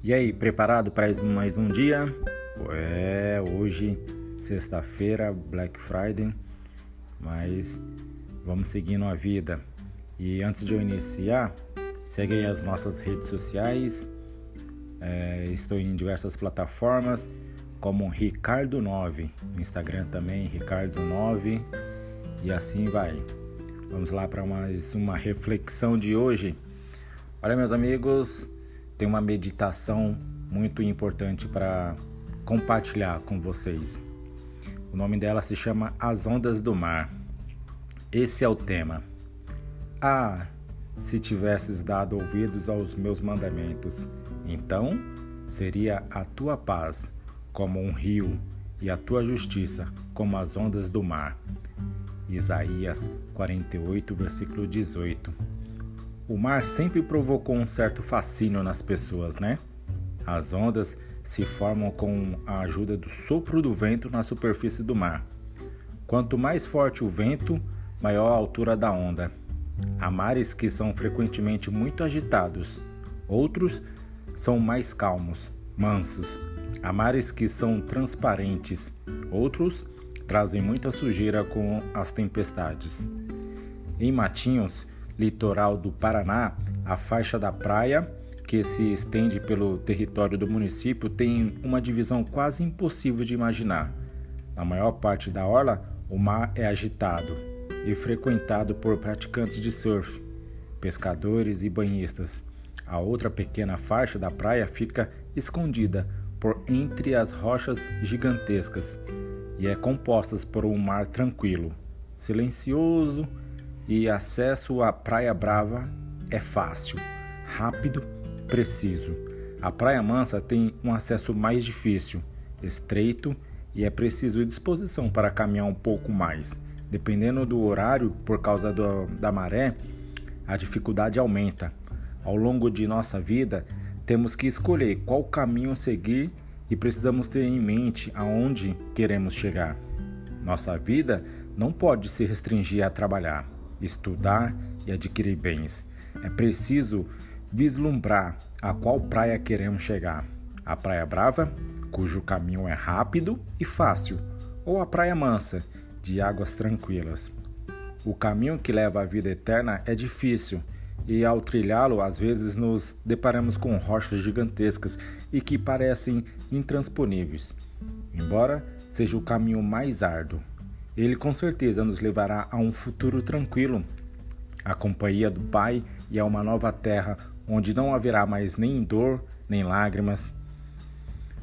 E aí, preparado para mais um dia? É, hoje, sexta-feira, Black Friday, mas vamos seguindo a vida. E antes de eu iniciar, segue aí as nossas redes sociais. É, estou em diversas plataformas, como Ricardo9, no Instagram também, Ricardo9, e assim vai. Vamos lá para mais uma reflexão de hoje. Olha, meus amigos, tem uma meditação muito importante para compartilhar com vocês. O nome dela se chama As Ondas do Mar. Esse é o tema. Ah, se tivesses dado ouvidos aos meus mandamentos, então seria a tua paz como um rio e a tua justiça como as ondas do mar. Isaías 48, versículo 18. O mar sempre provocou um certo fascínio nas pessoas, né? As ondas se formam com a ajuda do sopro do vento na superfície do mar. Quanto mais forte o vento, maior a altura da onda. Há mares que são frequentemente muito agitados, outros são mais calmos, mansos. Há mares que são transparentes, outros trazem muita sujeira com as tempestades. Em Matinhos, litoral do Paraná, a faixa da praia, que se estende pelo território do município, tem uma divisão quase impossível de imaginar. Na maior parte da orla, o mar é agitado e frequentado por praticantes de surf, pescadores e banhistas. A outra pequena faixa da praia fica escondida por entre as rochas gigantescas e é composta por um mar tranquilo, silencioso e acesso à Praia Brava é fácil, rápido, preciso. A Praia Mansa tem um acesso mais difícil, estreito e é preciso disposição para caminhar um pouco mais. Dependendo do horário, por causa do, da maré, a dificuldade aumenta. Ao longo de nossa vida, temos que escolher qual caminho seguir e precisamos ter em mente aonde queremos chegar. Nossa vida não pode se restringir a trabalhar estudar e adquirir bens. É preciso vislumbrar a qual praia queremos chegar: a Praia Brava, cujo caminho é rápido e fácil, ou a Praia Mansa, de águas tranquilas. O caminho que leva à vida eterna é difícil e, ao trilhá-lo, às vezes nos deparamos com rochas gigantescas e que parecem intransponíveis. Embora seja o caminho mais árduo, ele com certeza nos levará a um futuro tranquilo, à companhia do Pai e a uma nova terra onde não haverá mais nem dor, nem lágrimas.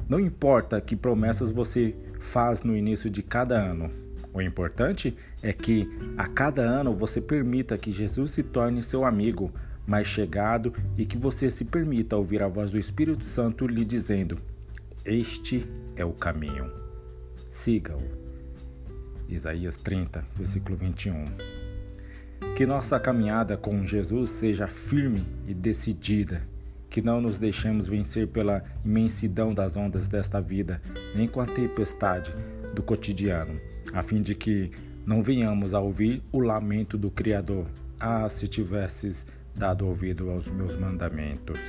Não importa que promessas você faz no início de cada ano. O importante é que a cada ano você permita que Jesus se torne seu amigo mais chegado e que você se permita ouvir a voz do Espírito Santo lhe dizendo: Este é o caminho. Siga-o. Isaías 30, versículo 21. Que nossa caminhada com Jesus seja firme e decidida, que não nos deixemos vencer pela imensidão das ondas desta vida, nem com a tempestade do cotidiano, a fim de que não venhamos a ouvir o lamento do Criador. Ah, se tivesses dado ouvido aos meus mandamentos.